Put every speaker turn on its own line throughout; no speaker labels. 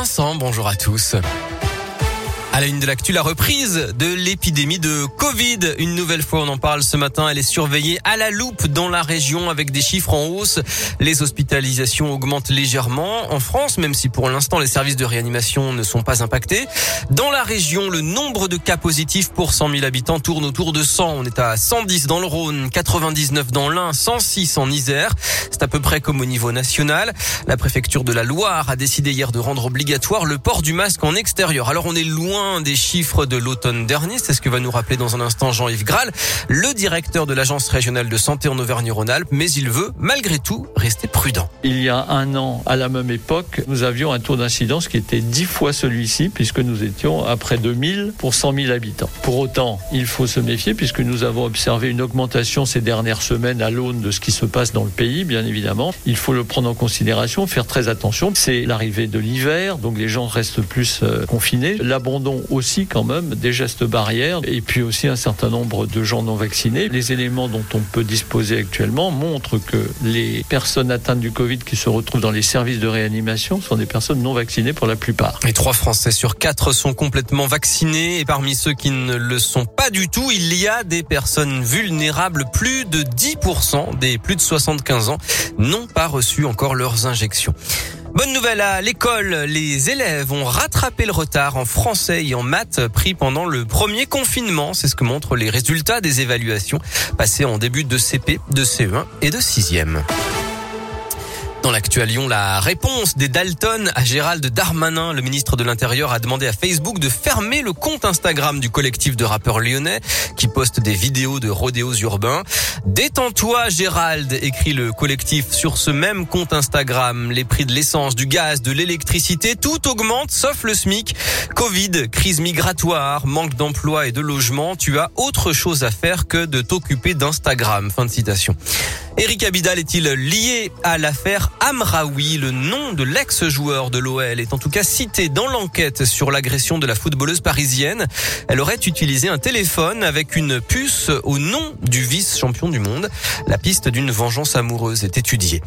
Vincent, bonjour à tous. À la une de l'actu, la reprise de l'épidémie de Covid. Une nouvelle fois, on en parle ce matin. Elle est surveillée à la loupe dans la région avec des chiffres en hausse. Les hospitalisations augmentent légèrement en France, même si pour l'instant les services de réanimation ne sont pas impactés. Dans la région, le nombre de cas positifs pour 100 000 habitants tourne autour de 100. On est à 110 dans le Rhône, 99 dans l'Ain, 106 en Isère. C'est à peu près comme au niveau national. La préfecture de la Loire a décidé hier de rendre obligatoire le port du masque en extérieur. Alors on est loin des chiffres de l'automne dernier. C'est ce que va nous rappeler dans un instant Jean-Yves Graal, le directeur de l'Agence régionale de santé en Auvergne-Rhône-Alpes. Mais il veut, malgré tout, rester prudent.
Il y a un an, à la même époque, nous avions un taux d'incidence qui était dix fois celui-ci, puisque nous étions à près de 1000 pour 100 000 habitants. Pour autant, il faut se méfier, puisque nous avons observé une augmentation ces dernières semaines à l'aune de ce qui se passe dans le pays, bien évidemment. Il faut le prendre en considération, faire très attention. C'est l'arrivée de l'hiver, donc les gens restent plus euh, confinés. L'abandon aussi quand même des gestes barrières et puis aussi un certain nombre de gens non vaccinés. Les éléments dont on peut disposer actuellement montrent que les personnes atteintes du Covid qui se retrouvent dans les services de réanimation sont des personnes non vaccinées pour la plupart.
Et trois Français sur quatre sont complètement vaccinés et parmi ceux qui ne le sont pas du tout, il y a des personnes vulnérables. Plus de 10% des plus de 75 ans n'ont pas reçu encore leurs injections. Bonne nouvelle à l'école, les élèves ont rattrapé le retard en français et en maths pris pendant le premier confinement. C'est ce que montrent les résultats des évaluations passées en début de CP, de CE1 et de 6e. Dans l'actu Lyon, la réponse des Dalton à Gérald Darmanin, le ministre de l'Intérieur, a demandé à Facebook de fermer le compte Instagram du collectif de rappeurs lyonnais qui poste des vidéos de rodéos urbains. Détends-toi, Gérald, écrit le collectif sur ce même compte Instagram. Les prix de l'essence, du gaz, de l'électricité, tout augmente sauf le SMIC. Covid, crise migratoire, manque d'emploi et de logement. Tu as autre chose à faire que de t'occuper d'Instagram. Fin de citation. Eric Abidal est-il lié à l'affaire Amraoui Le nom de l'ex-joueur de l'OL est en tout cas cité dans l'enquête sur l'agression de la footballeuse parisienne. Elle aurait utilisé un téléphone avec une puce au nom du vice-champion du monde. La piste d'une vengeance amoureuse est étudiée.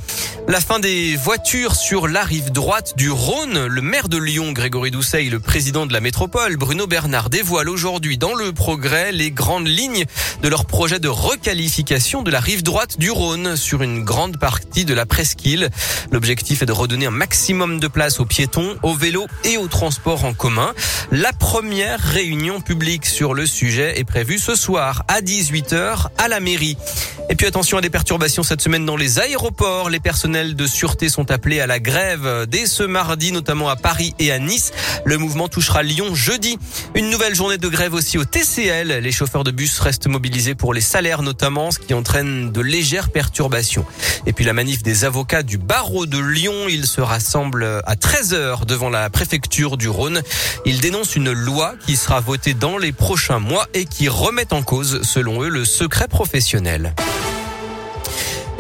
La fin des voitures sur la rive droite du Rhône. Le maire de Lyon, Grégory Doucet, le président de la métropole, Bruno Bernard, dévoile aujourd'hui dans le progrès les grandes lignes de leur projet de requalification de la rive droite du Rhône sur une grande partie de la presqu'île. L'objectif est de redonner un maximum de place aux piétons, aux vélos et aux transports en commun. La première réunion publique sur le sujet est prévue ce soir à 18h à la mairie. Et puis attention à des perturbations cette semaine dans les aéroports. Les personnels de sûreté sont appelés à la grève dès ce mardi, notamment à Paris et à Nice. Le mouvement touchera Lyon jeudi. Une nouvelle journée de grève aussi au TCL. Les chauffeurs de bus restent mobilisés pour les salaires notamment, ce qui entraîne de légères perturbations. Et puis la manif des avocats du barreau de Lyon. Ils se rassemblent à 13h devant la préfecture du Rhône. Ils dénoncent une loi qui sera votée dans les prochains mois et qui remet en cause, selon eux, le secret professionnel.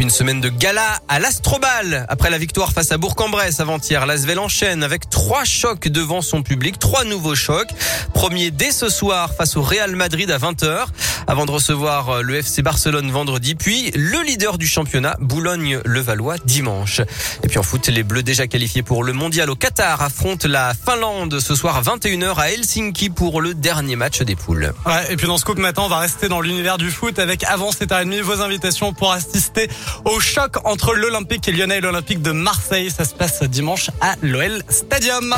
Une semaine de gala à l'Astrobal. Après la victoire face à Bourg-en-Bresse avant-hier, l'Asvel enchaîne avec trois chocs devant son public, trois nouveaux chocs. Premier dès ce soir face au Real Madrid à 20h avant de recevoir euh, le FC Barcelone vendredi, puis le leader du championnat, Boulogne-le-Valois, dimanche. Et puis en foot, les Bleus déjà qualifiés pour le mondial au Qatar affrontent la Finlande ce soir à 21h à Helsinki pour le dernier match des poules.
Ouais, et puis dans ce coup matin, on va rester dans l'univers du foot avec avant 7h30 vos invitations pour assister au choc entre l'Olympique et Lyonnais et l'Olympique de Marseille. Ça se passe dimanche à l'OL Stadium.